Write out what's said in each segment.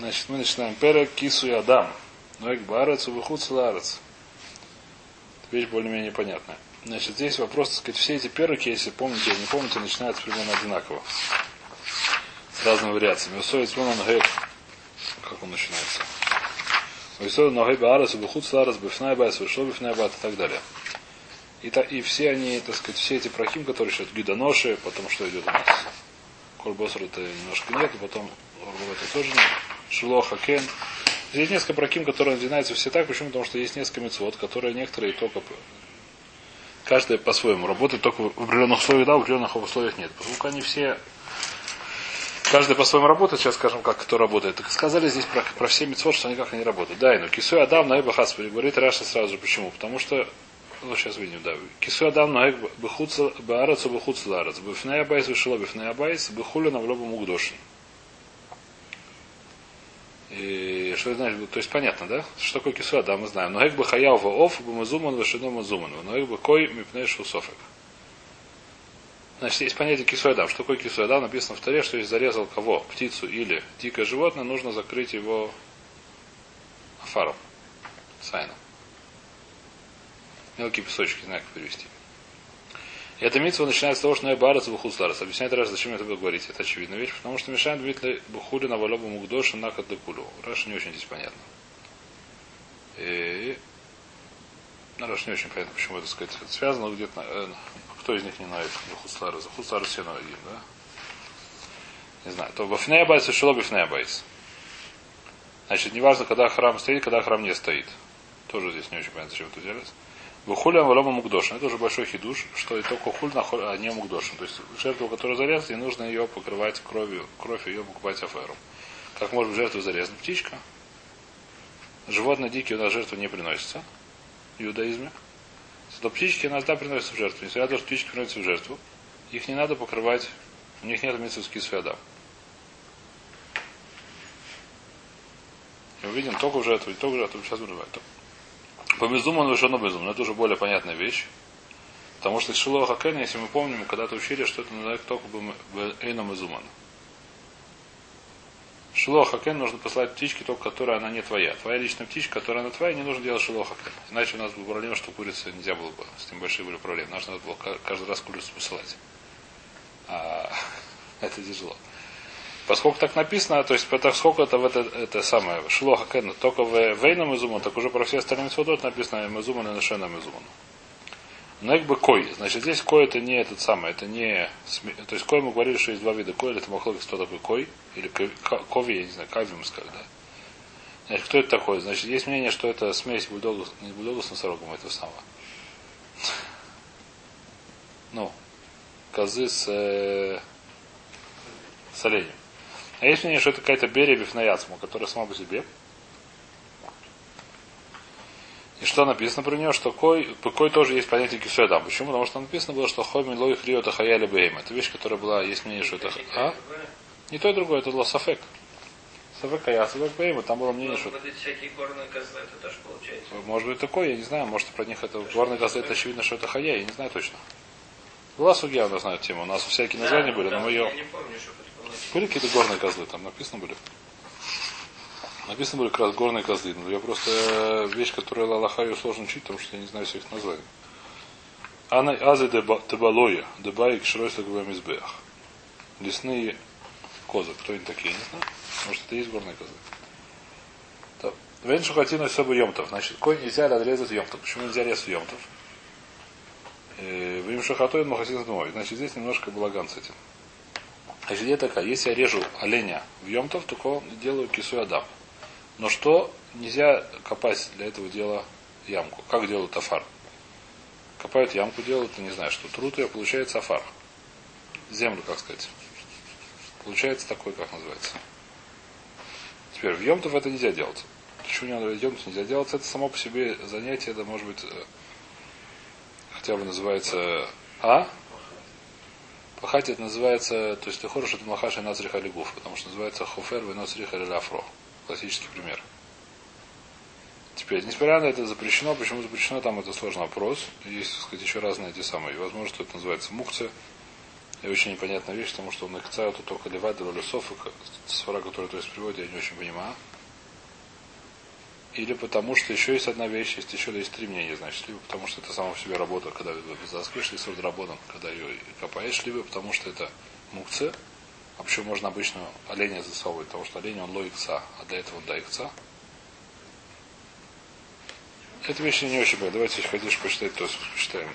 Значит, мы начинаем. Пера кису и адам. Ноек барец, убыхут ларец. Вещь более-менее понятная. Значит, здесь вопрос, так сказать, все эти перки, если помните или не помните, начинаются примерно одинаково. С разными вариациями. Усоид он гэп. Как он начинается? Усоид он гэп арас, убыхут ларец, бифнай байс, вышло бифнай байс и так далее. И, та, и все они, так сказать, все эти прохим, которые сейчас гидоноши, потом что идет у нас? Кольбоср это немножко нет, потом это тоже нет. Шилоха Кен. Здесь несколько проким, которые начинаются все так. Почему? Потому что есть несколько мецвод, которые некоторые только каждая по-своему работает, только в определенных условиях да, в определенных условиях нет. Поскольку они все каждый по-своему работает, сейчас скажем, как кто работает. Так сказали здесь про, про все мецвод, что они как они работают. Да, ну кисуй адам на Эбахас говорит Раша сразу же. Почему? Потому что ну, сейчас видим, да. Кису адам на бехуца баарацу бехуца ларац. Бифнея байс вышла бифнея на влобу мугдошин. И что значит? То есть понятно, да? Что такое кисуа, да, мы знаем. Но эк бы хаяв оф, бы мазуман, вашино мазуман. Но эк бы кой мипней шусофек. Значит, есть понятие кисуадам. Что такое кисуадам? Написано в таре, что если зарезал кого? Птицу или дикое животное, нужно закрыть его афаром. Сайном. Мелкие песочки, знаю, как перевести. И эта митва начинается с того, что Найбарец Бухусларец. Объясняет Раша, зачем я это говорить. Это очевидная вещь, потому что мешаем Дмитрий Бухули на Валобу Мугдоша на Кадекулю. Раша не очень здесь понятно. И... Раша не очень понятно, почему это сказать. Это связано где-то... Э, кто из них не знает Бухусларец? Бухусларец все ноги, да? Не знаю. То Бафнея Байс и Шило Бифнея Байс. Значит, неважно, когда храм стоит, когда храм не стоит. Тоже здесь не очень понятно, зачем это делать. Выхулям валома мукдошин. Это уже большой хидуш, что и только хуль, а не мукдошин. То есть жертву, которая зарезана, не нужно ее покрывать кровью, кровь ее покупать афером. Как может быть жертву зарезана птичка? Животное дикие у нас жертву не приносится в иудаизме. То птички у нас да приносятся в жертву. Несмотря на то, что птички приносятся в жертву, их не надо покрывать, у них нет митцевских свядов. И увидим только в жертву, только в жертву, сейчас вырывает. По безуму решено безумно. Это уже более понятная вещь. Потому что Шило Хакен, если мы помним, когда-то учили, что это называется только Эйном Изуман. Шило Хакен нужно послать птичке, только которая она не твоя. Твоя личная птичка, которая она твоя, не нужно делать Шило Хакен. Иначе у нас была проблема, что курица нельзя было бы. С ним большие были проблемы. Нужно было каждый раз курицу посылать. А это тяжело. Поскольку так написано, то есть поскольку это, в это, это самое кен, только в вейном изуман, так уже про все остальные митцводот написано изуман и нашеном изуман. Но как бы кой. Значит, здесь кой это не этот самый, это не... То есть кой мы говорили, что есть два вида кой, это махлокис, кто такой кой, или кови, я не знаю, кавим сказать, да. Значит, кто это такой? Значит, есть мнение, что это смесь бульдога, не бульдога с носорогом, это самого. Ну, козы с, э, с оленем. А есть мнение, что это какая-то берия бифнаяцму, которая сама по себе. И что написано про нее, что кой, кой тоже есть понятие кисуэдам. Почему? Потому что написано было, что хой милой хрио это хаяли бейм. Это вещь, которая была, есть мнение, что это... А? Не то и другое, это было сафек. Сафек а я сафек бейм, там было мнение, что... Всякие горные козлы, это тоже получается. Может быть такое, я не знаю, может про них это... Горные козлы, это очевидно, что это хая, я не знаю точно. Была судья, я знаю тему. У нас всякие названия были, но мы ее... Я не помню, что были какие-то горные козлы, там написано были? Написано были как раз горные козлы. Но я просто э, вещь, которую Аллахаю сложно учить, потому что я не знаю всех названий. Ана азы дебалоя, дебаик шрой саговым избеях. Лесные козы. Кто они такие, не знаю. Может, это есть горные козы. Веншу хатину особо емтов. Значит, конь нельзя отрезать емтов. Почему нельзя резать емтов? Э, Вим шахатой махасин Значит, здесь немножко балаган с этим. Значит, идея такая, если я режу оленя в Йомтов, то делаю кису адам. Но что? Нельзя копать для этого дела ямку. Как делают афар? Копают ямку, делают, не знаю, что труд ее, получается афар. Землю, как сказать. Получается такой, как называется. Теперь в Йомтов это нельзя делать. Почему не надо Йомтов нельзя делать? Это само по себе занятие, это может быть э, хотя бы называется А, Пахать это называется, то есть ты хорошо, это махаша нацриха лигуф, потому что называется хофер веносриха афро. Классический пример. Теперь, несмотря на это запрещено, почему запрещено, там это сложный вопрос. Есть, так сказать, еще разные эти самые. Возможно, что это называется мухция. И очень непонятная вещь, потому что он тут только левает или софа, свара, которую то есть приводит, я не очень понимаю. Или потому что еще есть одна вещь, есть еще есть три мнения, значит, либо потому что это сама в себе работа, когда заскришь, есть работа, когда ее копаешь, либо потому что это мукце, а почему можно обычно оленя засовывать, потому что олень он лоикца, а для этого он даикца. Эта вещь не очень понятна. Давайте, если хотишь почитать, то почитаем.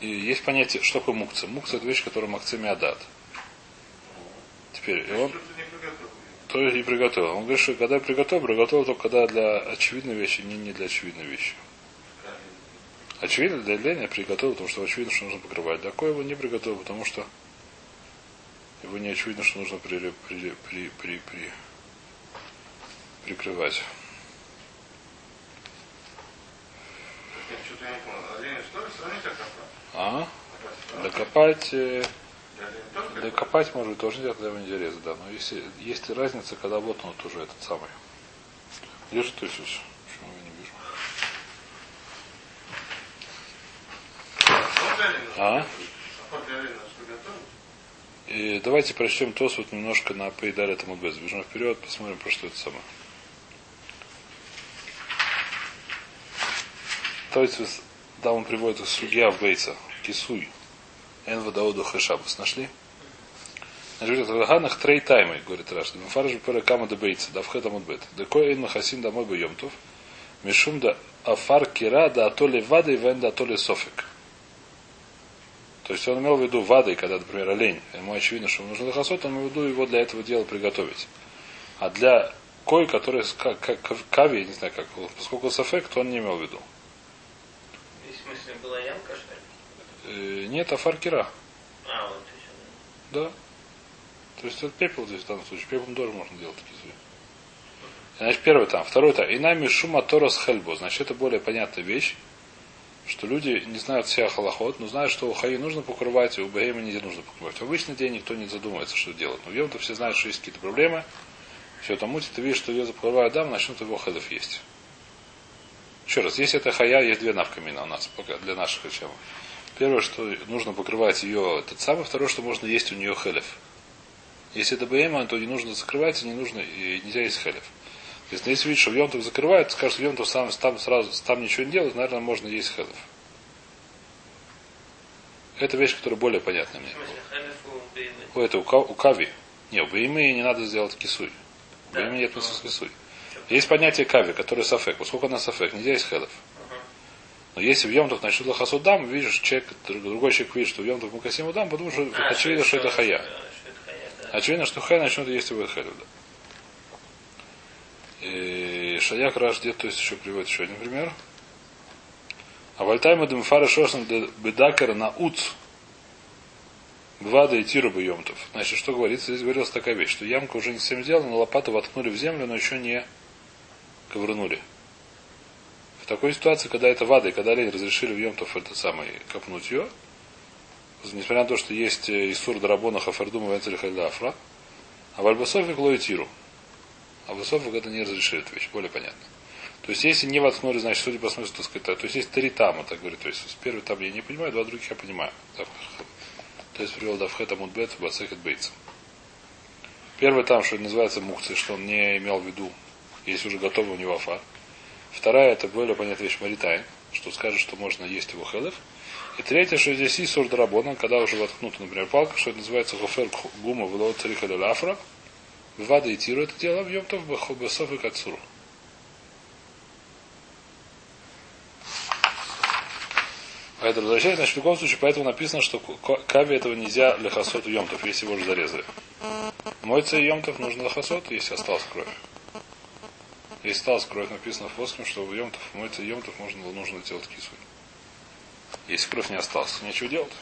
И есть понятие, что такое мукция. Мукция это вещь, которая макцеми адат. Теперь, и он то и приготовил. Он говорит, что когда я приготовил, приготовил только когда для очевидной вещи, не, не для очевидной вещи. Очевидно, для лени приготовил, потому что очевидно, что нужно покрывать. Для кое его не приготовил, потому что его не очевидно, что нужно при, при, при, при, при, прикрывать. А? Докопать. Э, докопать может тоже нельзя, когда его нельзя резать, да. Но есть и разница, когда вот он вот уже этот самый. Держит то есть Почему я не вижу? А? И давайте прочтем тос вот немножко на поедали этому без. Бежим вперед, посмотрим, про что это самое. То есть, да, он приводит судья в Бейца, Кисуй. Эн Вадауду Хэшабус. Нашли? Ганах трей таймы, говорит Раш. Мфарж пера кама да бейца, да вхет амут бет. Да кой эн махасин домой бы йомтов. Мишум да афар кира да атоли вады вен да атоли софик. То есть он имел в виду вадой, когда, например, олень, ему очевидно, что ему нужно лохосот, он имел в виду его для этого дела приготовить. А для кой, который как, как, кави, я не знаю как, поскольку сафек, то он не имел в виду. В смысле, была ямка, что Э, нет, афаркира. А, вот Да. То есть это пепел здесь в данном случае. Пеплом тоже можно делать такие звери. Значит, первый там. Второй там. Инами шума торос хельбо. Значит, это более понятная вещь что люди не знают вся халахот, но знают, что у хаи нужно покрывать, и у бегема не нужно покрывать. В обычный день никто не задумывается, что делать. Но в йом все знают, что есть какие-то проблемы. Все это муть, ты видишь, что ее покрывают дам, начнут его хедов есть. Еще раз, если это хая, есть две навкамина у нас, пока для наших чем. Первое, что нужно покрывать ее этот самый, второе, что можно есть у нее хелев. Если это БМ, то не нужно закрывать, и не нужно, и нельзя есть хелев. Если, если видишь, что в Йонтов закрывает, скажешь, Йонтов сам, там сразу там ничего не делает, наверное, можно есть хедов. Это вещь, которая более понятна мне. У это у, у Кави. Не, у Беймы не надо сделать кисуй. У Беймы нет смысла кисуй. Есть понятие Кави, которое сафек. Поскольку она сафек, нельзя есть хедов. Но если в Йомтов начнут лохасудам, видишь, человек, другой человек видит, что в Йомтов мукасим дам, потому что а, очевидно, что это хая. Очевидно, что хая начнут есть его хедов. Да. И Шаяк Раш где то есть еще приводит еще один пример. А вальтайма демфара шошна бедакер на уц. Гвада и тиру йомтов. Значит, что говорится? Здесь говорилась такая вещь, что ямка уже не всем сделана, но лопату воткнули в землю, но еще не ковырнули. В такой ситуации, когда это вада, и когда олень разрешили в Йомтов это самое, копнуть ее, несмотря на то, что есть Исур Дарабона Хафардума Венцель Хальдафра, а в Альбасофе Клоитиру. А в это не разрешили эту вещь, более понятно. То есть, если не воткнули, значит, судя по смыслу, так сказать, то есть, есть три тама, так говорит. То есть, первый там я не понимаю, два других я понимаю. То есть, привел Давхет Амудбет, Бацехет Бейтс. Первый там, что называется мухцы, что он не имел в виду, если уже готовый у него афар. Вторая, это более понятная вещь Маритайн, что скажет, что можно есть его хелев. И третье, что здесь есть сурдрабона, когда уже воткнута, например, палка, что это называется гофер гума в цариха афра, Вада и Тиру это дело в Йомтов Бахобасов и Кацуру. Это возвращается, значит, в любом случае, поэтому написано, что кави этого нельзя лехасот Йомтов, если его уже зарезали. Мойца Йомтов нужно лехасот, если осталась кровь. Если осталась кровь, написано в плоском, что в Йомтов, мойца Йомтов можно, нужно делать кису. Если кровь не осталась, нечего делать.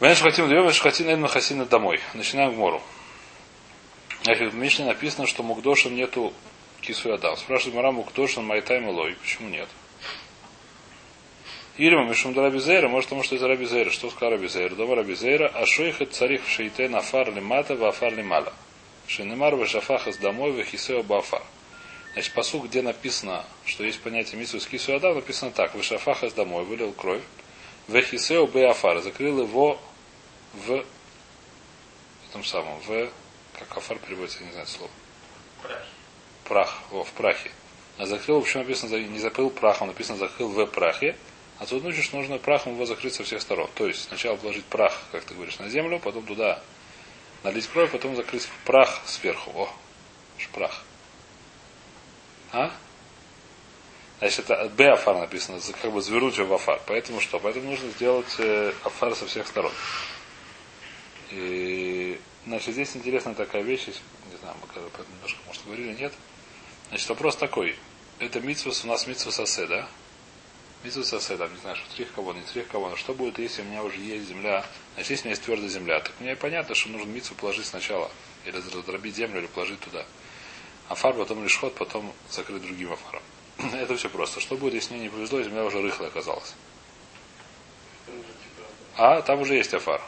Вен шхатим дьёв, шхатин эн хасина домой. Начинаем в мору. Значит, в Мишне написано, что Мукдошин нету кису Адам. Спрашивает Мара Мукдошин Майтайм Лой. Почему нет? Или Мишум Рабизейра, может потому что это Рабизейра. Что сказал Рабизейра? Дома Рабизейра, а шойхет царих в шейте на фар лимата в афар лимала. Шенемар в шафахас домой в хисео бафар. Значит, посуд, где написано, что есть понятие митсу с кису адам, написано так. Вышафахас домой, вылил кровь. Вехисео беафар. Закрыл его в этом самом, в, как афар переводится, я не знаю слово. Прахи. Прах, о, в прахе. А закрыл, почему написано, не закрыл прахом, написано закрыл в прахе. А тут учишь, что нужно прахом его закрыть со всех сторон. То есть сначала положить прах, как ты говоришь, на землю, потом туда налить кровь, потом закрыть прах сверху. О, прах. А? Значит, это Б афар написано, как бы зверуть в афар. Поэтому что? Поэтому нужно сделать э, афар со всех сторон. И, значит, здесь интересная такая вещь, не знаю, мы когда немножко, может, говорили, нет. Значит, вопрос такой. Это митсвус, у нас митсвус асе, да? Митсвус асе, там, не знаю, что трих кого, не трих кого, что будет, если у меня уже есть земля, значит, если у меня есть твердая земля, так мне понятно, что нужно митсву положить сначала, или раздробить землю, или положить туда. Афар, потом лишь ход, потом закрыть другим афаром. Это все просто. Что будет, если мне не повезло, и земля уже рыхлая оказалась? А, там уже есть афар.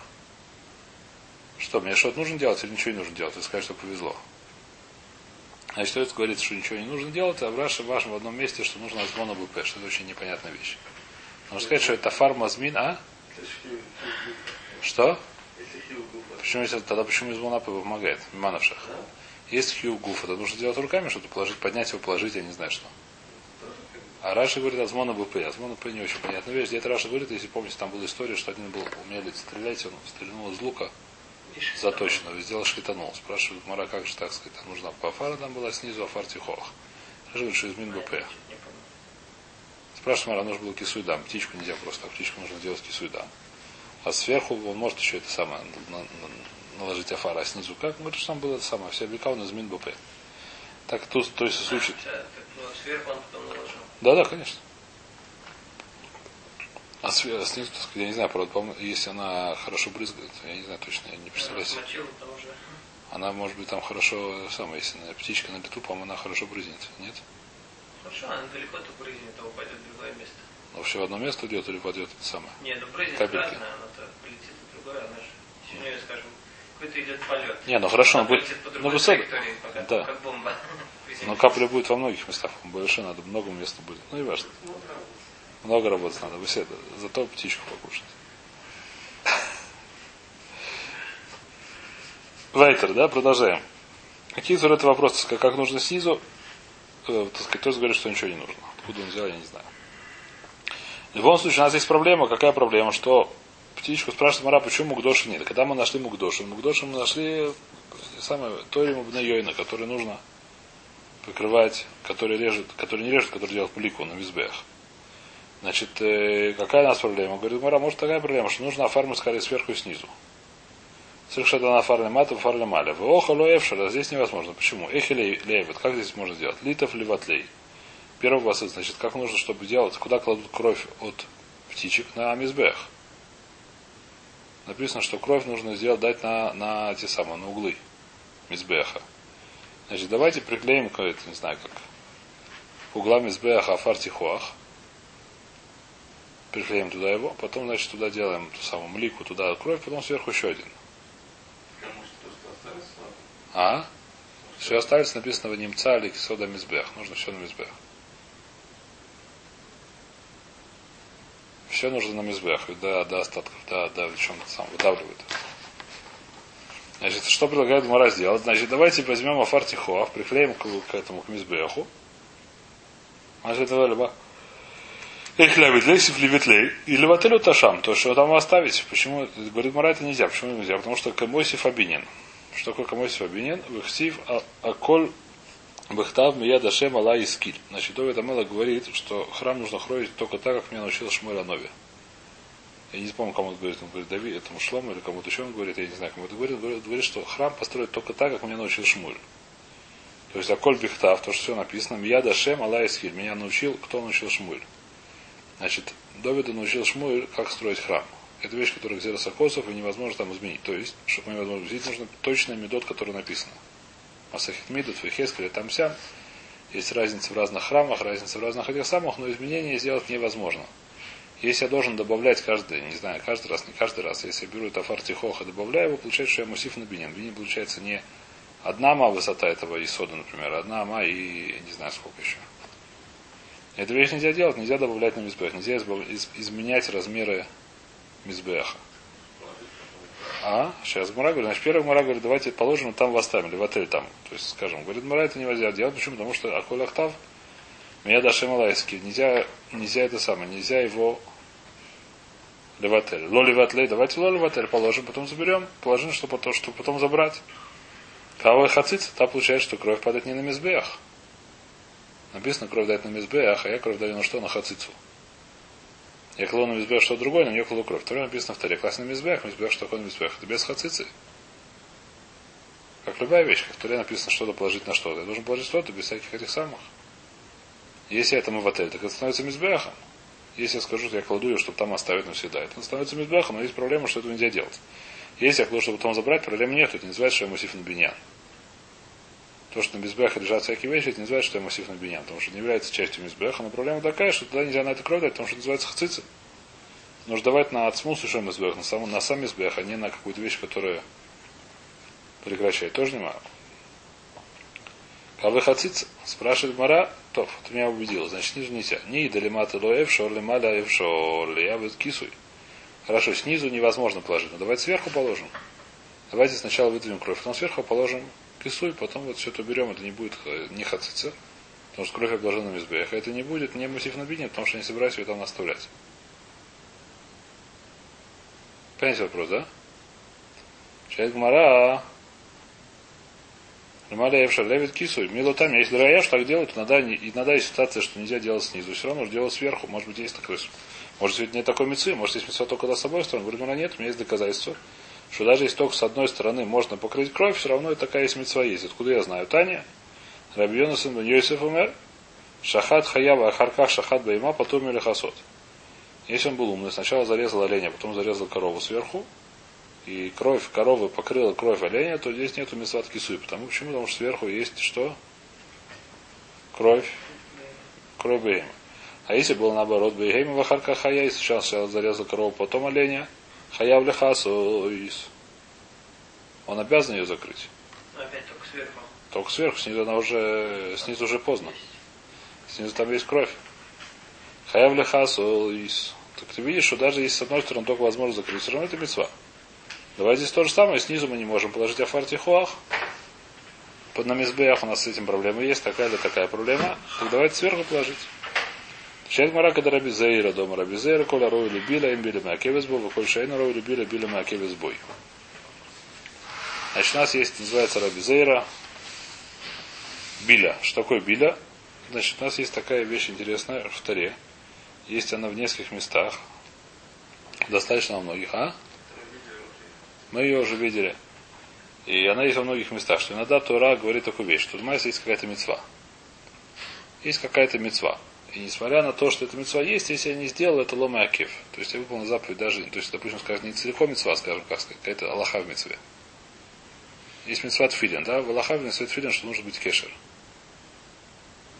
Что, мне что-то нужно делать или ничего не нужно делать? Ты скажешь, что повезло. Значит, это говорится, что ничего не нужно делать, а в Раше в вашем в одном месте, что нужно азмона БП, что это очень непонятная вещь. Можно сказать, что это фарма змин, а? Что? Почему если, тогда почему из Монапы помогает? Мимановших. Есть хью гуф, это нужно делать руками, что-то положить, поднять его, положить, я не знаю что. А Раша говорит Азмона БП. Азмона БП не очень понятная вещь. Где-то Раша говорит, если помните, там была история, что один был умели стрелять, он стрельнул из лука заточенного, сделал шитанул. Спрашивает Мара, как же так сказать, там нужна по фара там была снизу, а фар тихох. Говорит, что из мин БП. Спрашивает Мара, нужно было кисуйдам. Птичку нельзя просто, а птичку нужно делать кисуйдам. А сверху он может еще это самое наложить афара, а снизу как? Говорит, что там было это самое, все века он из мин БП. Так тут, то есть случай. Ну, сверху он потом наложил. Да, да, конечно. А снизу, так сказать, я не знаю, правда, по если она хорошо брызгает, я не знаю точно, я не представляю. Она, может быть, там хорошо, самое, если птичка на лету, по-моему, она хорошо брызнет, нет? Хорошо, она далеко то брызнет, а упадет в другое место. Но вообще в одно место идет или пойдет это самое? Не, ну брызнет Капельки. разная, она-то полетит в другое, она же. Сегодня, скажем, какой-то идет полет. Не, ну хорошо, Она он будет. Ну, траектории, пока, Да. как бомба. Но капля будет во многих местах. Больше надо, много мест будет. Ну и важно. Много работать надо, беседа. Зато птичку покушать. Вайтер, да, продолжаем. Тут это вопросы? Как, как нужно снизу? Э, так сказать, кто говорит, что ничего не нужно. Откуда он взял, я не знаю. В любом случае, у нас есть проблема. Какая проблема? Что птичку спрашивает Мара, почему Мукдоши нет. Когда мы нашли Мукдоши, Мукдоши мы нашли самое Тори Йойна, который нужно покрывать, который режет, который не режет, который делает плику на визбех. Значит, э, какая у нас проблема? Говорит, Мара, может такая проблема, что нужно оформить скорее сверху и снизу. Совершенно на фарле мата, фарле маля. В оха лоевшера, здесь невозможно. Почему? Эхи лейвет. Как здесь можно сделать? Литов ливатлей. Первый вопрос, значит, как нужно, чтобы делать, куда кладут кровь от птичек на амизбех. Написано, что кровь нужно сделать, дать на, на те самые, на углы мизбеха. Значит, давайте приклеим не знаю как, угла мизбеха афартихуах. Приклеим туда его, потом, значит, туда делаем ту самую млику, туда кровь, потом сверху еще один. А? Все остались написано в немца или сода мизбех. Нужно все на мизбех. Все нужно на мизбех, до, до остатков, до, до чем-то сам выдавливает. Значит, что предлагает Мара сделать? Значит, давайте возьмем афартихуав, приклеим к, к этому, к мизбеху. Значит, это либо их левитлей, сифливитлей, и левателю ташам, то, что там оставить. Почему? Говорит, Мара, это нельзя. Почему нельзя? Потому что Камойсиф обинен. Что такое Камойсиф обинен? Вихсив аколь Бахтав Мия Дашем Алла Искиль. Значит, Довид Амела говорит, что храм нужно хроить только так, как меня научил Шмуэль Анови. Я не помню, кому он говорит, он говорит Давид, этому Шлому или кому-то еще он говорит, я не знаю, кому это говорит, говорит, говорит, что храм построить только так, как меня научил Шмуль. То есть Аколь Бихтав, то, что все написано, Мия Дашем Алла Искиль. Меня научил, кто научил Шмуль. Значит, Довида научил Шмуль, как строить храм. Это вещь, которая где Сакосов, и невозможно там изменить. То есть, чтобы невозможно изменить, нужно точный медот, который написано. Масахит Мидут, Фехескель, там сям. Есть разница в разных храмах, разница в разных этих самых, но изменения сделать невозможно. Если я должен добавлять каждый, не знаю, каждый раз, не каждый раз, если я беру это фартихох и добавляю его, получается, что я мусив на бинин. Бинин получается не Одна ама высота этого исода, например, одна ама и не знаю сколько еще. Эту вещь нельзя делать, нельзя добавлять на мизбех, нельзя изменять размеры мизбеха. А, сейчас Гмара говорит, значит, первый Гмара говорит, давайте положим там в Астаме, или в отель там. То есть, скажем, говорит, Гмара это нельзя делать, почему? Потому что Аколь Ахтав, меня Дашем Алайский, нельзя, нельзя это самое, нельзя его леватель. Ло леватлей, давайте ло леватель положим, потом заберем, положим, что потом, что потом забрать. Кого хациц, та получается, что кровь падает не на мизбех. Написано, кровь дает на мизбех, а я кровь даю на что? На хацицу. Я клону мизбех что другое, но не клону кровь. Второе написано в таре. Класс на мизбех, мизбех что такое мизбех. Это без хацицы. Как любая вещь, как в таре написано что-то положить на что-то. Я должен положить что-то без всяких этих самых. Если это мы в отель, так это становится мизбехом. Если я скажу, что я кладу ее, чтобы там оставить навсегда, это становится мизбехом, но есть проблема, что этого нельзя делать. Если я кладу, чтобы потом забрать, проблем нет, это не называется, что я мусиф на биньян. То, что на мизбеха лежат всякие вещи, это не называется, что я массив на биньян, потому что не является частью мизбеха, но проблема такая, что туда нельзя на это кровь дать, потому что это называется хацицы. Нужно давать на отсмус еще мизбех, на сам, на сам мизбех, а не на какую-то вещь, которая прекращает. Тоже не могу. Кавы хациц, спрашивает Мара, топ, ты меня убедил, значит, снизу нельзя. Не идалимата лоев, шорли маля эв шорли, я вот кисуй. Хорошо, снизу невозможно положить, но давайте сверху положим. Давайте сначала выдвинем кровь, потом сверху положим кисуй, потом вот все это уберем, это не будет не хацица, потому что кровь обложена на мизбех. Это не будет не мусив на бине, потому что не собираюсь ее там оставлять. Понимаете вопрос, да? Человек Мара. Ромаля Евша левит кису. Мило там, если раяш так делают, иногда, иногда есть ситуация, что нельзя делать снизу. Все равно делать сверху. Может быть, есть такой. Может быть, нет такой мецвы, может, есть мецва только с собой стороны. Говорит, нет, у меня есть доказательство, что даже если только с одной стороны можно покрыть кровь, все равно такая есть мецва есть. Откуда я знаю? Таня, Рабиона сын Йосиф умер, Шахат Хаява Ахарках Шахат Байма, потом или Хасот. Если он был умный, сначала зарезал оленя, потом зарезал корову сверху, и кровь коровы покрыла кровь оленя, то здесь нету месват кисуй. Потому, почему? Потому что сверху есть что? Кровь. Кровь бейма. А если было наоборот, бейма вахарка хая, и сначала зарезал корову, потом оленя, хая в лехасуис. Он обязан ее закрыть. Но опять только сверху. Только сверху, снизу она уже, снизу уже поздно. Снизу там есть кровь. Хая в лехасуис. Так ты видишь, что даже если с одной стороны только возможно закрыть, все равно это мецва. Давай здесь то же самое, снизу мы не можем положить афартихуах. Под на мизбеях у нас с этим проблема есть, такая да такая проблема. Так давайте сверху положить. Да раби заира дома раби заира, коля рою любила, им били макевес бой, коль шейна рою любила, били макевес бой. Значит, у нас есть, называется раби заира, биля. Что такое биля? Значит, у нас есть такая вещь интересная в таре. Есть она в нескольких местах. Достаточно во многих, а? Мы ее уже видели. И она есть во многих местах, что иногда Тора говорит такую вещь, что у нас есть какая-то мецва. Есть какая-то мецва. И несмотря на то, что эта мецва есть, если я не сделал, это лома акив. То есть я выполнил заповедь даже, то есть, допустим, скажем, не целиком мецва, скажем, как сказать, какая-то Аллаха в мецве. Есть мецва тфилин, да? В Аллаха в мецве что нужно быть кешер.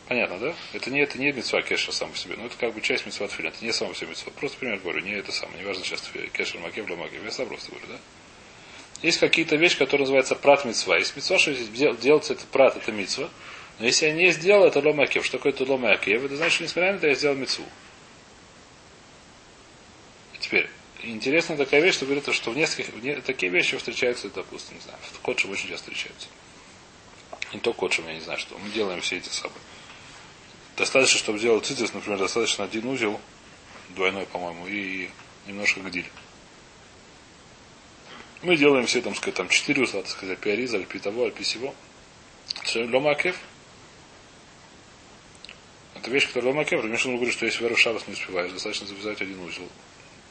Понятно, да? Это не, это не мецва кешер сам по себе, но это как бы часть мецва тфилин. Это не сам по себе мецва. Просто пример говорю, не это самое. Не важно сейчас кешер макев, ло макев. Я сам просто говорю, да? Есть какие-то вещи, которые называются прат мецва. Есть мецва, что делается это прат, это мецва. Но если я не сделал, это ломакев. Что такое это ломакев? Это значит, что несмотря на это, я сделал мецву. Теперь, интересная такая вещь, что говорит, что в нескольких, в, такие вещи встречаются, допустим, не знаю, в Котшем очень часто встречаются. Не то Котшем, я не знаю, что. Мы делаем все эти самые. Достаточно, чтобы сделать цитис, например, достаточно один узел, двойной, по-моему, и немножко гдиль. Мы делаем все, там, сказать, там, четыре узла, так сказать, пиариз, альпи того, альпи сего. Ломакев. Это вещь, которая ломакев. Рамишин говорит, что если веру шабас не успеваешь, достаточно завязать один узел.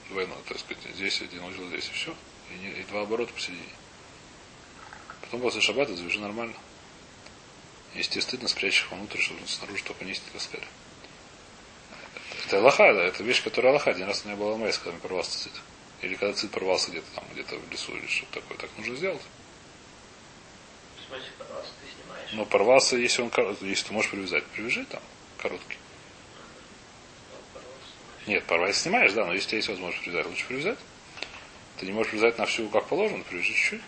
Двойной, так сказать, здесь один узел, здесь и все. И, не, и два оборота посередине. Потом после шаббата завяжи нормально. Если тебе стыдно, спрячь их внутрь, чтобы снаружи только нести таскали. Это Аллаха, да, это вещь, которая Аллаха. Один раз у меня была майс, когда мне порвался цит. Или когда цит порвался где-то там, где-то в лесу или что-то такое. Так нужно сделать. В смысле, порвался, ты снимаешь? Но порвался, если он если ты можешь привязать, привяжи там, короткий. Нет, порвать снимаешь, да, но если у тебя есть возможность привязать, лучше привязать. Ты не можешь привязать на всю, как положено, привяжи чуть-чуть.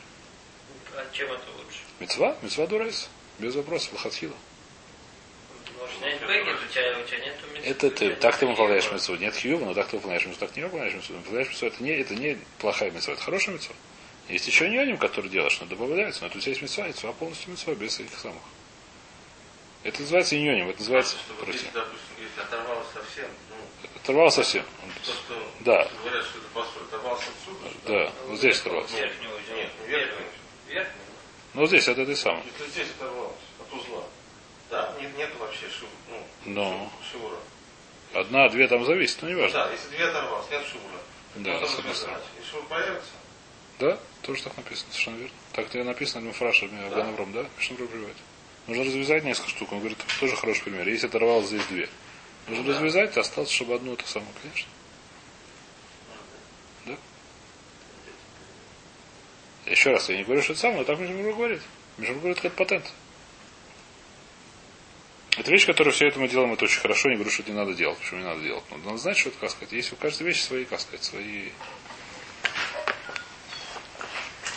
А чем это лучше? Мецва? Мецва дурайс. Без вопросов. Лохатхила. Это ты, так ты выполняешь мецву. Нет хьюва, но так ты выполняешь мецву. Так не выполняешь мецву. Выполняешь мецву. Это не, это не плохая мецва, это хорошая мецва. Есть еще нюаним, который делаешь, но добавляется. Но тут есть мецва, мецва полностью мецва, без этих самых. Это называется иньоним, это называется вот против. если, допустим, если оторвалось совсем, ну, Оторвал совсем. то, что Да. говорят, что это посол, оторвался отсюда, что Да, вот здесь оторвался. Верхнюю Нет, взял. не верхнюю. Верхнюю. Ну вот здесь, от этой самой. Если здесь оторвалось, от узла. Да? Нет, нет вообще шу, ну, Но. Одна, две там зависит, но не важно. Да, если две оторвалось, нет шиура. Да, с одной стороны. И шиур появится. Да, тоже так написано, совершенно верно. Так тебе написано на фраше Да. Да? Мишнабру приводит. Нужно развязать несколько штук. Он говорит, тоже хороший пример. Если оторвалось здесь две. Нужно Да. развязать, осталось, чтобы одну это самое, конечно. Да? Еще раз, я не говорю, что это самое, но так Мишнабру говорит. Мишнабру говорит, как патент. Это вещь, которую все это мы делаем, это очень хорошо, не говорю, что это не надо делать. Почему не надо делать? Но надо знать, что это, как сказать. Есть у каждой вещи свои, как сказать, свои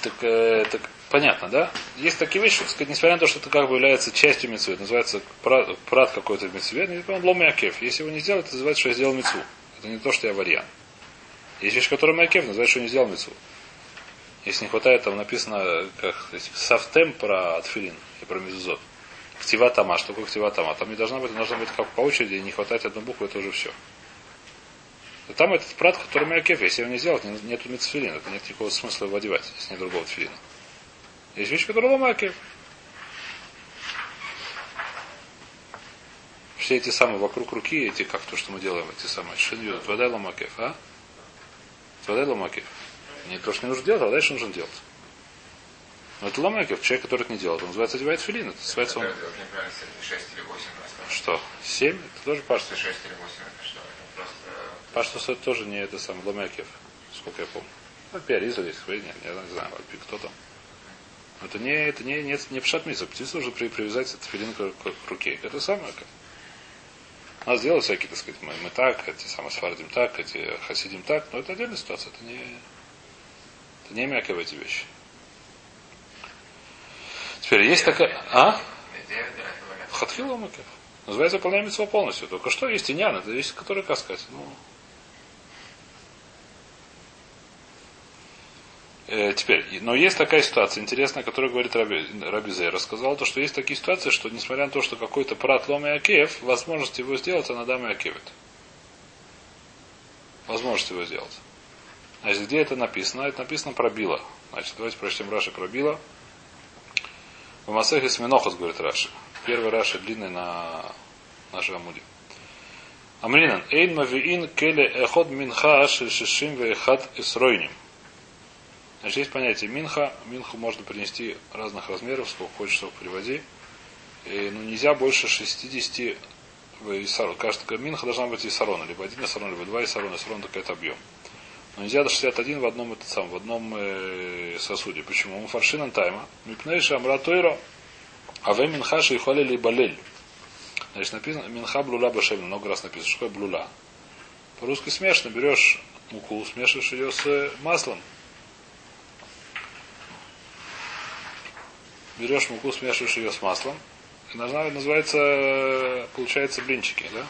так, э, так понятно, да? Есть такие вещи, сказать, несмотря на то, что это как бы является частью митцвы, это называется прат, какой-то в это он лом акев. Если его не сделать, это называется, что я сделал митцву. Это не то, что я варьян. Есть вещь, которая макев, называется, что не сделал митцву. Если не хватает, там написано, как савтем про отфилин и про мезузот. Ктива тама, что такое ктива тама? Там не должна быть, должна быть как по очереди, и не хватает одной буквы, это уже все. И там этот прат, который Мякев, если его не сделать, не- нету мецфилина, это нет никакого смысла его одевать, если нет другого тфилина. Есть вещи, которые ломакев. Все эти самые вокруг руки, эти, как то, что мы делаем, эти самые шинью, твадай ломакев, а? Твадай ломакев. Не то, что не нужно делать, а дальше нужно делать. Но это ломакев, человек, который это не делает, он называется одевает филин, это называется он... Это неправильно, 6 или 8 просто. Что? Семь? Это тоже пашта. 6 или 8 это что? Просто... Паштус это тоже не это самое Ломякев, сколько я помню. Ну, Пиариза есть, свои, нет, я не знаю, кто там. Это не, это не, не, не пшатмиса. Птицу нужно при, привязать этот филин к, к- к руке. Это самое. Как. У нас делают всякие, так сказать, мы, мы так, эти самые сфардим так, эти хасидим так, но это отдельная ситуация, это не, это не мягкие эти вещи. Теперь есть такая... А? Хатхила Макев. Называется выполняем митцва полностью. Только что есть иньян, это вещи, которые, как сказать, ну... Э, теперь, но есть такая ситуация интересная, которую говорит Раби, Раби Зей. Рассказал то, что есть такие ситуации, что несмотря на то, что какой-то прат лом и акеев, возможность его сделать, она дам и акевит. Возможность его сделать. Значит, где это написано? Это написано про Била. Значит, давайте прочтем Раши про Била. В Масехе Сминохас, говорит Раши. Первый Раши длинный на нашем Амуде. Амринан. Эйн мавиин келе эход минха шишим веехад исройним. Значит, есть понятие минха. Минху можно принести разных размеров, сколько хочешь, сколько приводи. И, ну, нельзя больше 60 в исарон. Кажется, минха должна быть исарона. Либо один исарон, либо два исарона. Исарон такой это объем. Но нельзя до 61 в одном, это сам, в одном э, сосуде. Почему? Он фаршинан тайма. Мипнейша амра тойро. А вы минхаши и холели балель. Значит, написано минха блула башем. Много раз написано. Что такое блула? По-русски смешно. Берешь муку, смешиваешь ее с маслом. Берешь муку, смешиваешь ее с маслом. И называется, получается, блинчики, да?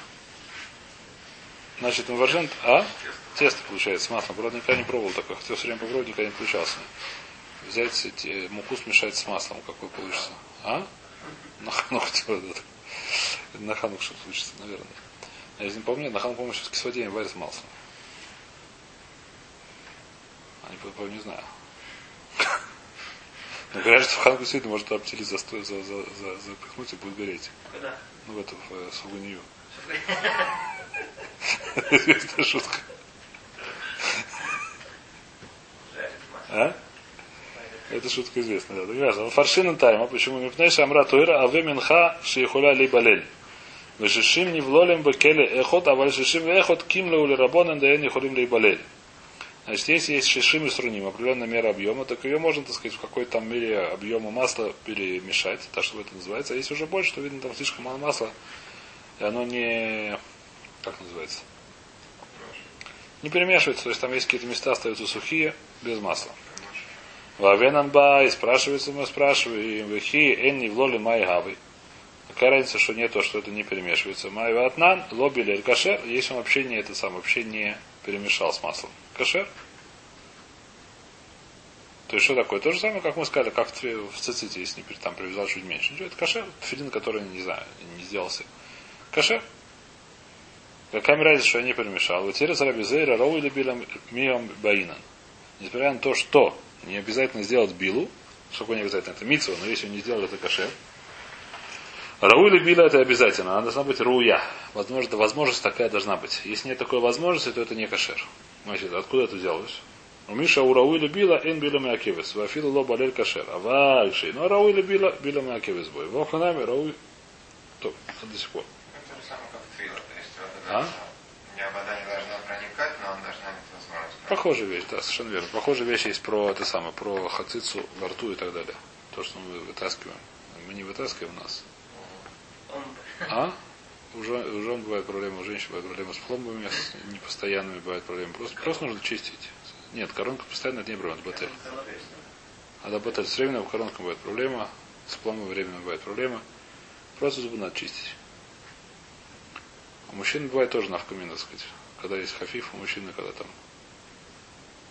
Значит, маваржен, а? Тесто получается с маслом. Правда, никогда не пробовал такое. Хотел все время попробовать, никогда не получался. Взять муку смешать с маслом, какой получится. А? На ханук На ханук что получится, наверное. Я не помню, на ханук, по-моему, сейчас кислодеем варят с маслом. А не, помню, не знаю. Говорят, что в хануку действительно может обтелить за, за, за, за, запихнуть и будет гореть. Куда? Ну, в эту, в э, сугунью. Это шутка. А? Это шутка известная, да. Так ясно. Фаршинен тайма. Почему? Мипнейша амра туира, а вы минха шиехуля ли балель. Вешишим не влолем бы келе эхот, а вальшишим эхот ким леули рабонен да не хулим ли балель. Значит, если есть шишим и сруним, определенная мера объема, так ее можно, так сказать, в какой-то там мере объема масла перемешать, так что это называется. А если уже больше, то видно там слишком мало масла, и оно не... Как называется? Не перемешивается, то есть там есть какие-то места остаются сухие, без масла. Вавенанба, и спрашивается, мы спрашиваем, вихи энни в лоли май гавы. Какая разница, что не то, что это не перемешивается. Май ватнан, лоби или кашер, если он вообще не это сам, вообще не перемешал с маслом. Кашер. То есть что такое? То же самое, как мы сказали, как в циците, если не там привязал чуть меньше. Ничего, это кашер. Филин, который, не знаю, не сделался. Кашер. Какая мне разница, что я не перемешал? Вот теперь Рабизейра Роу или Билам Миам Баинан. Несмотря на то, что не обязательно сделать билу, что не обязательно, это митсу, но если не сделал, это кашер. Рау или била это обязательно, она должна быть руя. Возможно, возможность такая должна быть. Если нет такой возможности, то это не кашер. Значит, откуда это взялось? У Миша у Рау или била эн била мякивес. Вафилу ло балель кашер. А вальши. Ну, Рау или била, била мякивес бой. Воханами Рау. То, до сих пор. Это то же самое, как твила. То есть вода А? должна- вода не должна проникать, но она должна иметь возможность. Похожая вещь, да, совершенно верно. Похожая вещь есть про это самое, про хацицу во рту и так далее. То, что мы вытаскиваем. Мы не вытаскиваем нас. А? У жен, у жен бывают проблемы, у женщин бывают проблемы с пломбами, с непостоянными бывают проблемы. Просто, просто нужно чистить. Нет, коронка постоянно это не проблема, это батель. А да, батель с временем коронкой бывает проблема, с пломбой временно бывает проблема. Просто зубы надо чистить. У мужчин бывает тоже навкамин, так сказать. Когда есть хафиф у мужчины, когда там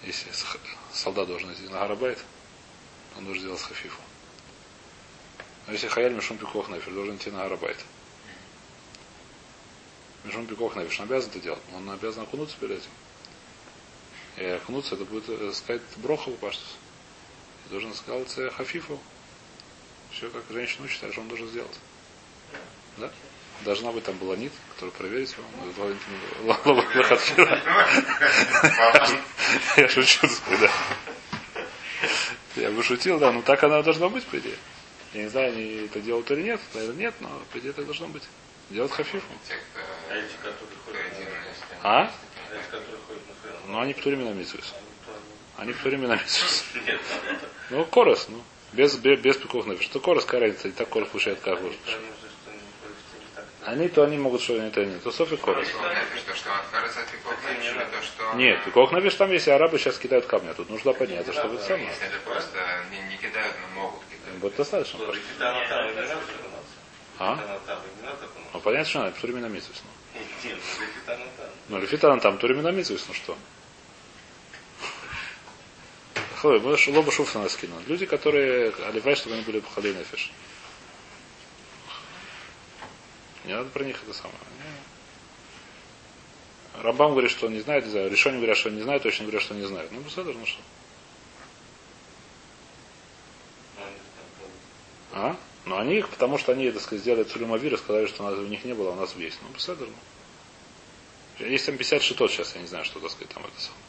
если солдат должен идти на гарабайт, он должен сделать хафифу. Но если хаяль мишум пикох нафиш, должен идти на гарабайт. Мишум пикох нафиш, он обязан это делать, он обязан окунуться перед этим. И окунуться, это будет э, сказать брохову паштус. И должен сказать э, хафифу. Все, как женщина учит, так же он должен сделать. Да? Должна быть там баланит, который проверить его. Ну, лохатхира. Я шучу, да. Я бы шутил, да, но так она должна быть, по идее. Я не знаю, они это делают или нет, наверное, нет, но по идее это должно быть. Делать хафифу. А на А? а на. Но они птурими на митсвис. Они птурими на митсвис. Нет. Ну, корос, ну. Без, без, без пиков нафиг. Что корос, какая разница? И так корос получает как Они лучше. они то они могут, что они то они. То Софи корос. Нет, пиков нафиг там есть, и арабы сейчас кидают камни. а Тут нужно подняться, чтобы это самое. Если это просто не кидают, но могут Вот достаточно. А? Ну, понятно, что надо, птурими на митсвис. Ну. Нет, ну, там. Лефитан там, турими на митсвис, ну что? Хлой, мы лоба шуфа нас скинул. Люди, которые оливай, чтобы они были пахали нефиш. Не надо про них это самое. Рабам говорит, что он не знает, не знаю. Решение говорят, что он не знает, точно говорят, что не знает. Ну, посмотрим, ну что. Ну, они там А? Но они их, потому что они, так сказать, сделали Цулюмавир и сказали, что у нас у них не было, а у нас есть. Ну, посмотрим. Есть там 50 шитот сейчас, я не знаю, что, так сказать, там это самое.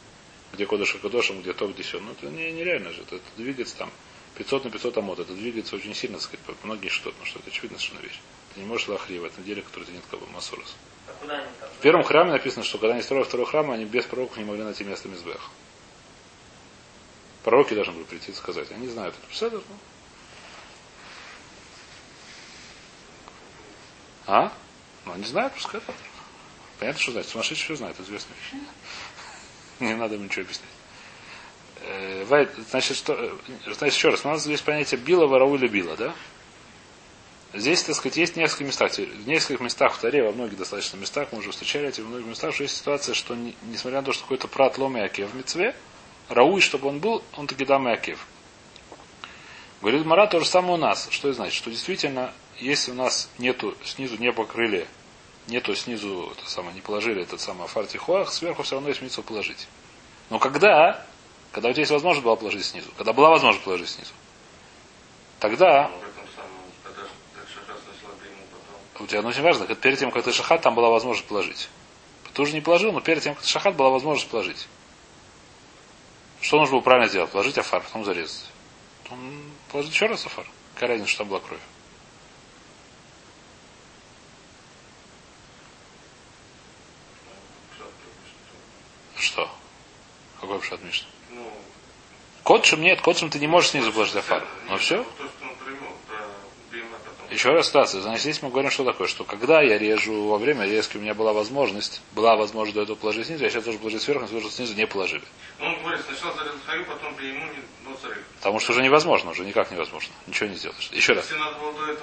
Где Кодыш и Кодошем, где то, где все. Ну, это не, нереально же. Это, это двигается там 500 на 500 амод. Это двигается очень сильно, так сказать, многие шитот. Ну, что это очевидно совершенно вещь. Ты не можешь лахри в этом деле, который ты нет как бы масурас. А? В первом храме написано, что когда они строили второй храм, они без пророков не могли найти место Мизбеха. Пророки должны были прийти и сказать. Они знают это. Писали, ну. А? Ну, они знают, пускай это. Понятно, что знает. Сумасшедший все знает, известная вещь. Не надо им ничего объяснять. Э, значит, что, э, значит, еще раз, у нас здесь понятие била, ворауля, била, да? Здесь, так сказать, есть несколько местах. В нескольких местах в Таре, во многих достаточно местах, мы уже встречали эти, в многих местах, что есть ситуация, что не- несмотря на то, что какой-то прат лом акев в мецве, рауй, чтобы он был, он таки дам и акев. Говорит Мара то же самое у нас. Что это значит? Что действительно, если у нас нету, снизу не покрыли, нету снизу, это самое, не положили этот самый фартихуах, сверху все равно есть митцу положить. Но когда, когда у тебя есть возможность была положить снизу, когда была возможность положить снизу, тогда потом. у тебя, ну, очень важно, перед тем, как ты шахат, там была возможность положить. Ты уже не положил, но перед тем, как ты шахат, была возможность положить. Что нужно было правильно сделать? Положить афар, потом зарезать. Потом положить еще раз афар. Какая разница, что там была кровь? Что? Какой пшат Мишна? Ну, Котшем нет, котшем ты не можешь снизу положить афар. Ну все. Еще раз ситуация. Значит, здесь мы говорим, что такое, что когда я режу во время резки, у меня была возможность, была возможность до этого положить снизу, я сейчас должен положить сверху, но снизу не положили. Ну, он говорит, сначала зарезал Харю, потом Бейму не но зарезал. Потому что уже невозможно, уже никак невозможно. Ничего не сделаешь. Еще раз. Положить,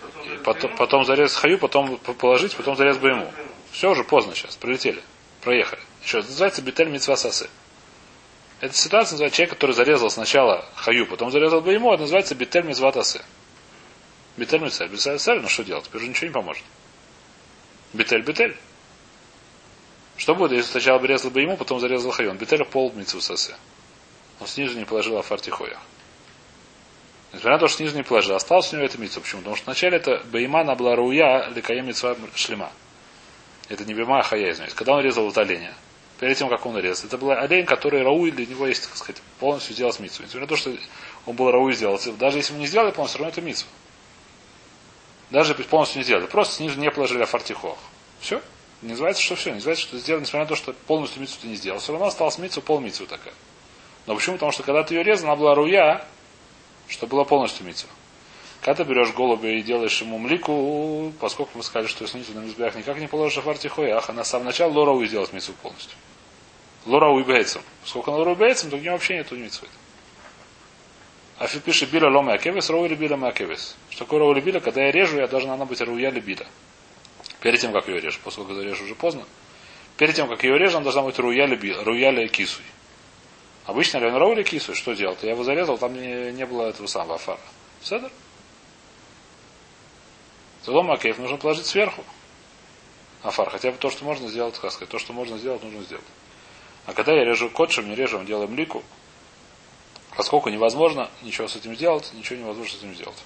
потом... Потом, ему, потом зарез хаю, потом положить, потом зарез бы ему. Все уже поздно сейчас. Прилетели. Проехали. Еще раз. Называется бетель митцва сасы. Эта ситуация называется человек, который зарезал сначала хаю, потом зарезал бы ему, это называется бетель митцва тасы. Бетель митцва. Бетель митцва, ну что делать? Теперь уже ничего не поможет. Бетель, бетель. Что будет, если сначала бы резал бы ему, потом зарезал хаю? Он бетель пол митцву сасы. Он снизу не положил афартихоя. Несмотря на то, что не положил, осталось у него это митцва. Почему? Потому что вначале это бейма на была руя ликаем митцва шлема. Это не бейма, а хая, извиняюсь. Когда он резал вот оленя, перед тем, как он резал, это был олень, который рауи для него есть, так сказать, полностью сделал с митцвой. Несмотря на то, что он был рауи сделал, даже если мы не сделали полностью, все равно это митцва. Даже полностью не сделали. Просто снизу не положили афартихох. Все. Не называется, что все. Не называется, что сделали, несмотря на то, что полностью митцву ты не сделал. Все равно осталось митцва, пол митцву такая. Но почему? Потому что когда ты ее резал, она была руя, что было полностью митцва. Когда ты берешь голубя и делаешь ему млику, поскольку мы сказали, что снизу на мизбях никак не положишь афартихоях, а на самом начале лорау сделать митцву полностью. Лорау и бейцем. Поскольку на лорау и бейцем, то у него вообще нету митцвы. А пишет биля лома акевис, роу или биля макевис. Что такое роу или биля? Когда я режу, я должна она быть руя или биля. Перед тем, как ее режу. Поскольку я режу уже поздно. Перед тем, как ее режу, она должна быть руя или кисуй. Обычно Леон Роу или кисуй, что делал? Я его зарезал, там не, не было этого самого афара. Седер? Лома акев нужно положить сверху. Афар. Хотя бы то, что можно сделать, как сказать, то, что можно сделать, нужно сделать. А когда я режу котшем, не режем, делаем лику, поскольку невозможно ничего с этим сделать, ничего невозможно с этим сделать.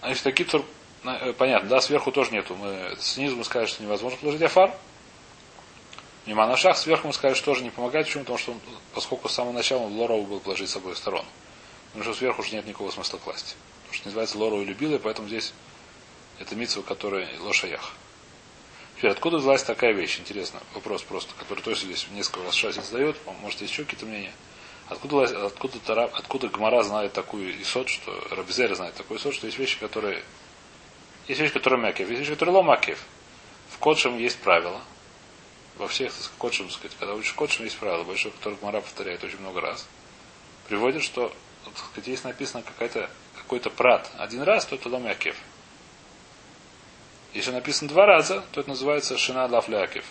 А если такие тур... э, понятно, да, сверху тоже нету. Мы, снизу мы сказали, что невозможно положить афар. Мимо на шаг, сверху мы сказали, что тоже не помогает. Почему? Потому что он, поскольку с самого начала он лоров был положить с собой сторон. Потому что сверху уже нет никакого смысла класть. Потому что называется лору и любила, и поэтому здесь это митсва, которая лошаях. Теперь, откуда взялась такая вещь? Интересно. Вопрос просто, который тоже здесь несколько раз Шасик задает. Может, есть еще какие-то мнения. Откуда, откуда, Тара- откуда Гмара знает такую исот, что Рабизер знает такой исот, что есть вещи, которые... Есть вещи, которые макев, есть вещи, которые ломакев. В Кодшем есть правила. Во всех, так сказать, Кодшем, сказать, когда учишь Кодшем, есть правила, большое, которое Гмара повторяет очень много раз. Приводит, что, так сказать, есть написано какая-то, какой-то прат один раз, то это ломакев. Если написано два раза, то это называется шина лафлякев.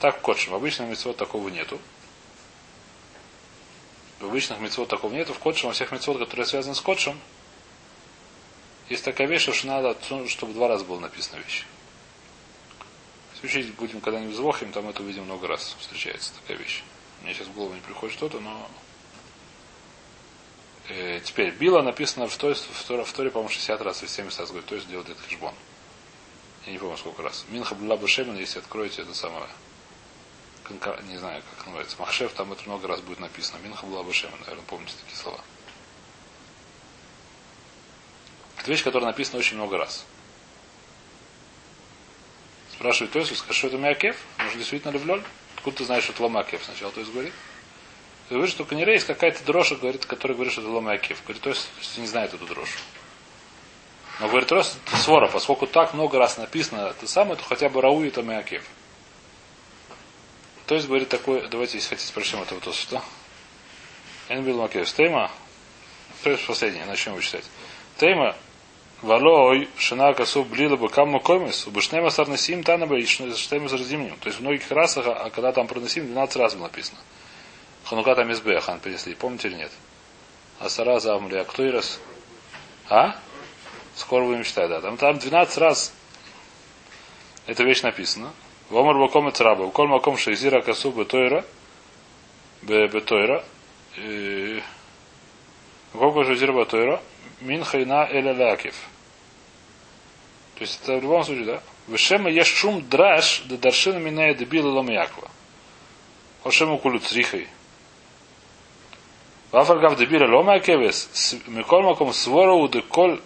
Так в Кодшем. В обычных митцвот такого нету. В обычных митцвот такого нету. В Кодшем, во всех митцвот, которые связаны с Кодшем, есть такая вещь, что надо, чтобы два раза было написано вещь. Учить будем когда-нибудь звохим, там это увидим много раз. Встречается такая вещь. Мне сейчас в голову не приходит что-то, но Э, теперь, Била написано в той, в Торе, в Торе, по-моему, 60 раз или 70 раз говорит, то есть делает этот хижбон. Я не помню, сколько раз. Минха была бы Шемен, если откроете это самое, не знаю, как называется, Махшев, там это много раз будет написано. Минха была бы Шемен, наверное, помните такие слова. Это вещь, которая написана очень много раз. Спрашивает Тойсус, скажи, что это Мякев? Может, действительно Левлёль? Откуда ты знаешь, что это Ломакев? Сначала Тойс говорит. Ты говоришь, что Канере есть какая-то дрожа, говорит, который говорит, что это Ломакев. Говорит, то есть, то не знает эту дрожь. Но говорит, это свора, поскольку так много раз написано это самое, то хотя бы Рау это Мякев. То есть, говорит, такой, давайте, если хотите, прочтем это вот что. Энбил Макев. Тейма, то есть последнее, начнем его читать. Тейма, Валой, Шина Касу Блила бы Камну Комис, Убышнема Сарнасим Танаба и Штейма Заразимним. То есть в многих расах, а когда там проносим, 12 раз было написано. Ханука там СБ, хан принесли, помните или нет? А Сара Замли, а раз? А? Скоро будем читать, да. Там, там 12 раз эта вещь написана. Вомар Баком и Цраба. Коль Маком Шейзира Касу Бетойра. Бетойра. Коль Шейзира Бетойра. Мин Хайна. То есть это в любом случае, да? Вешема есть шум драж, да даршина миная дебила ломяква. Ошему кулю црихой. Вафаргав дебира лома кевес, микол маком свору деколь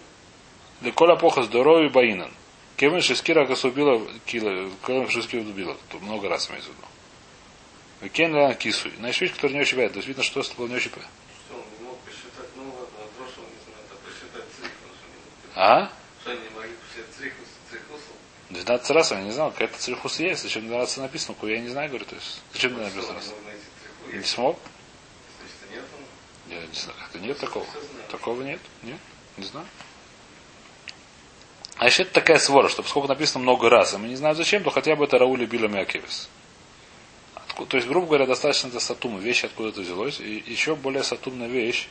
деколь апоха здоровья баинан. Кевин шескира касубила кила, кевин шескира дубила. Тут много раз имеется в виду. Кен кисуй. Значит, вещь, которая не очень понятна. То есть видно, что было не очень понятно. А прошлого не знаю, а посчитать цикл, что не мог. А? Что они не могли посчитать цикл, циклусом? 12 раз я не знал, какая-то цельхус есть, зачем 12 написано, я не знаю, говорю, то есть, зачем мне написано раз? Не смог? Я не знаю, это нет такого. Такого нет? Нет? Не знаю. А еще это такая свора, что поскольку написано много раз, и мы не знаем зачем, то хотя бы это Раули Биля Мякевис. То есть, грубо говоря, достаточно это сатума, вещь откуда это взялось. И еще более сатумная вещь,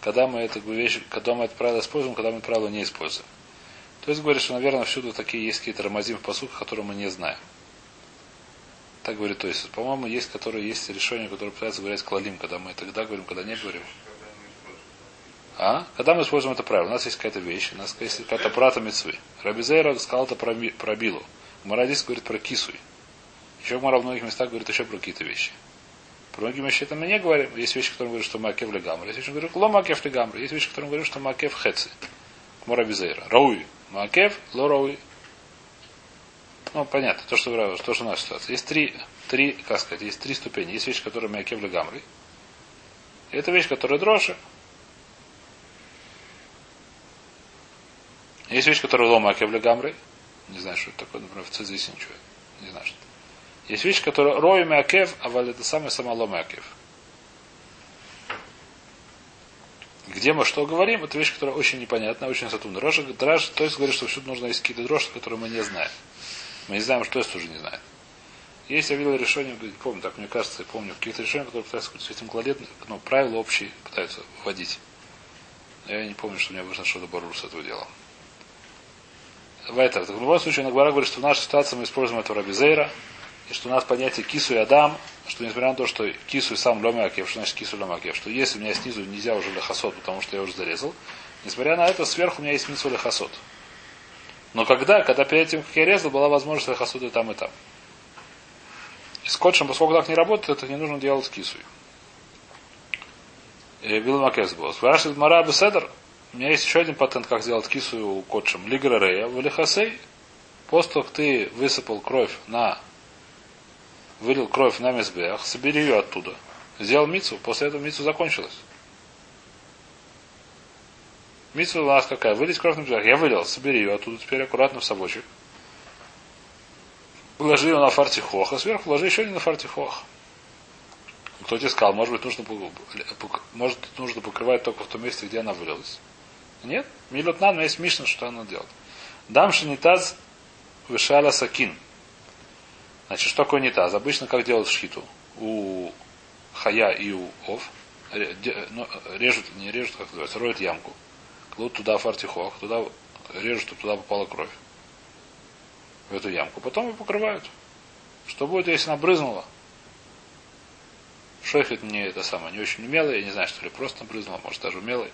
когда мы эту вещь, когда мы это правило используем, когда мы правило не используем. То есть говорит, что, наверное, всюду такие есть какие-то рамазим в посудах, которые мы не знаем. Так говорит, то есть, по-моему, есть, которые есть решения, которые пытаются говорить клалим, когда мы тогда говорим, когда не говорим. А? Когда мы используем это правило? У нас есть какая-то вещь, у нас есть какая-то прата мецвы. Рабизейра сказал это про, про билу. Марадис говорит про кисуй. Еще Мара в многих местах говорит еще про какие-то вещи. Про многие вещи это мы не говорим. Есть вещи, которые говорят, что макев легамр. Есть вещи, которые говорят, ло макев легамр. Есть вещи, которые говорят, что макев хеци. Мора бизейра. Рауи. Макев, ло рауи. Ну, понятно, то, что, то, что наша ситуация. Есть три, три, как сказать, есть три ступени. Есть вещи, которые макев легамры. И это вещь, которая дрожжи. Есть вещь, которая лома акев гамры. Не знаю, что это такое, например, в цизисе ничего. Не знаю, что. Есть вещь, которая роем акев, а валь это самое сама лома акев. Где мы что говорим, это вещь, которая очень непонятна, очень сатумна. Дрожь, дрожь, то есть говорит, что всюду нужно есть какие-то дрожжи, которые мы не знаем. Мы не знаем, что есть тоже не знает. Есть, я видел решение, помню, так мне кажется, я помню, какие-то решения, которые пытаются с этим кладет, ну, правила общие пытаются вводить. Но я не помню, что у меня вышло что-то бору с этого дела. Вайтер. Так в любом случае, Нагбара говорит, что в нашей ситуации мы используем этого Рабизейра, и что у нас понятие кису и адам, что несмотря на то, что кису и сам ломакев, что значит кису ломакев, что если у меня снизу нельзя уже лехасот, потому что я уже зарезал, несмотря на это, сверху у меня есть митсу лехасот. Но когда, когда перед этим, как я резал, была возможность лехасот и там, и там. И скотчем, поскольку так не работает, это не нужно делать с. Билл Макес был. Спрашивает Мара Беседер, у меня есть еще один патент, как сделать кису котшем. Лиграрея в лихасей. После того, как ты высыпал кровь на вылил кровь на мезбех, собери ее оттуда. Сделал мицу, после этого мицу закончилась. Мицу у нас какая? Вылить кровь на мезбех. Я вылил, собери ее оттуда, теперь аккуратно в собочек. Положи ее на фартихох, а сверху положи еще один на фартихох. Кто тебе сказал, может быть, нужно, может, нужно покрывать только в том месте, где она вылилась. Нет? Милот нам есть Мишна, что она делает. Дам шинитаз вышала сакин. Значит, что такое нитаз? Обычно как делают шхиту? У хая и у ов. Ну, режут, не режут, как называется, роют ямку. Кладут туда фартихох, туда режут, чтобы туда попала кровь. В эту ямку. Потом ее покрывают. Что будет, если она брызнула? Шойхет не это самое, не очень умелый, я не знаю, что ли, просто брызнула, может даже умелый.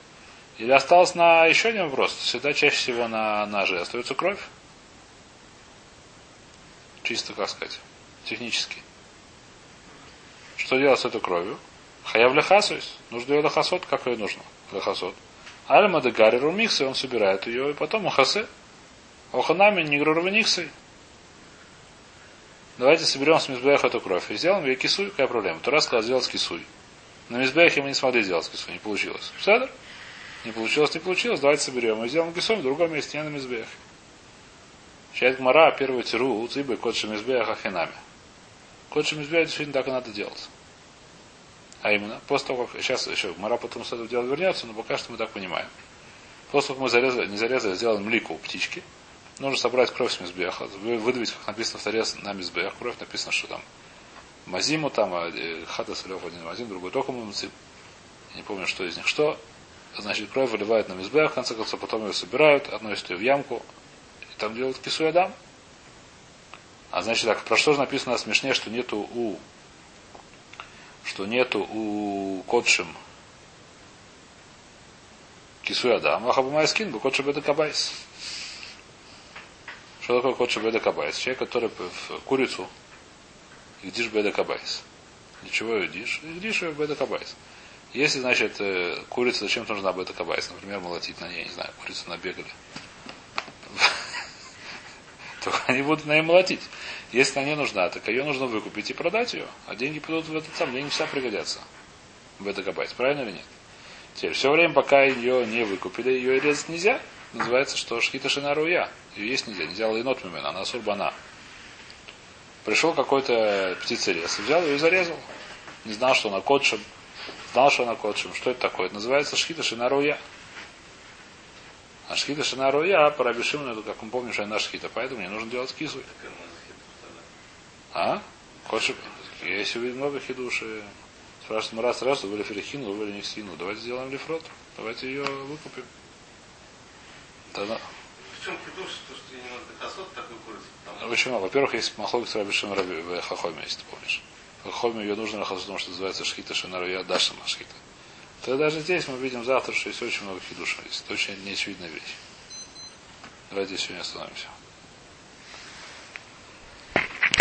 Или осталось на еще один вопрос. Всегда чаще всего на ноже остается кровь. Чисто, как сказать, технически. Что делать с этой кровью? Хаяв лехасуис. Нужно ее лехасот, как ее нужно? Лехасот. Альма де гареру миксы, он собирает ее, и потом ухасе. Оханами нигрурва никсы. Давайте соберем с мизбеха эту кровь и сделаем ее кисуй. Какая проблема? Тура сказал сделать кисуй. На мизбехе мы не смогли сделать кисуй, не получилось. Все, не получилось, не получилось, давайте соберем. И сделаем гесом в другом месте, не на мизбех. Чает Мара, первый тиру, у цибы, кот шемизбех ахинами. Кот шемизбех действительно так и надо делать. А именно, после того, как сейчас еще Мара потом с этого дела вернется, но пока что мы так понимаем. После того, как мы зарезали, не зарезали, сделали млику у птички, нужно собрать кровь с мизбеха, выдавить, как написано в таре на мизбех, кровь написано, что там Мазиму там, а э, Хата Салев один Мазим, другой только Мамцим. Я не помню, что из них что. Значит, кровь выливают на мизбех, в конце концов, потом ее собирают, относят ее в ямку, и там делают кису адам. А значит так, про что же написано смешнее, что нету у что нету у Котшим кису адам, а хабумайскин бы Котши беда кабайс. Что такое Котши беда кабайс? Человек, который в курицу едишь беда кабайс. Для чего ее беда кабайс. Если, значит, э, курица зачем нужна бета кабайс? Например, молотить на ней, не знаю, курицу набегали. То они будут на ней молотить. Если она не нужна, так ее нужно выкупить и продать ее. А деньги пойдут в этот сам, деньги всегда пригодятся. Бета кабайс, правильно или нет? Теперь все время, пока ее не выкупили, ее резать нельзя. называется, что шхита шинаруя. Ее есть нельзя. Нельзя лайнот мимена, она сурбана. Пришел какой-то птицерез, взял ее и зарезал. Не знал, что она котшем. Знал, что она котшем. Что это такое? Это называется шхита шинаруя. А шхита шинаруя, по Рабишиму, это, как мы помним, что она шхита. Поэтому не нужно делать кису. А? Котшем. Если вы много хидуши. Спрашивает Марас, раз, вы были ферихину, вы были нефсину. Давайте сделаем лифрот. Давайте ее выкупим. Тогда... В чем хидуш, то, что не надо косот такой курицы? Там, Ну, почему? Во-первых, есть махлок с Рабишим Раби в Хахоме, если ты помнишь. В Хахоме ее нужно нахожу, потому что называется Шхита Шинаруя Даша Машхита. То даже здесь мы видим завтра, что есть очень много хидушев. Есть. Очень неочевидная вещь. Давайте сегодня остановимся.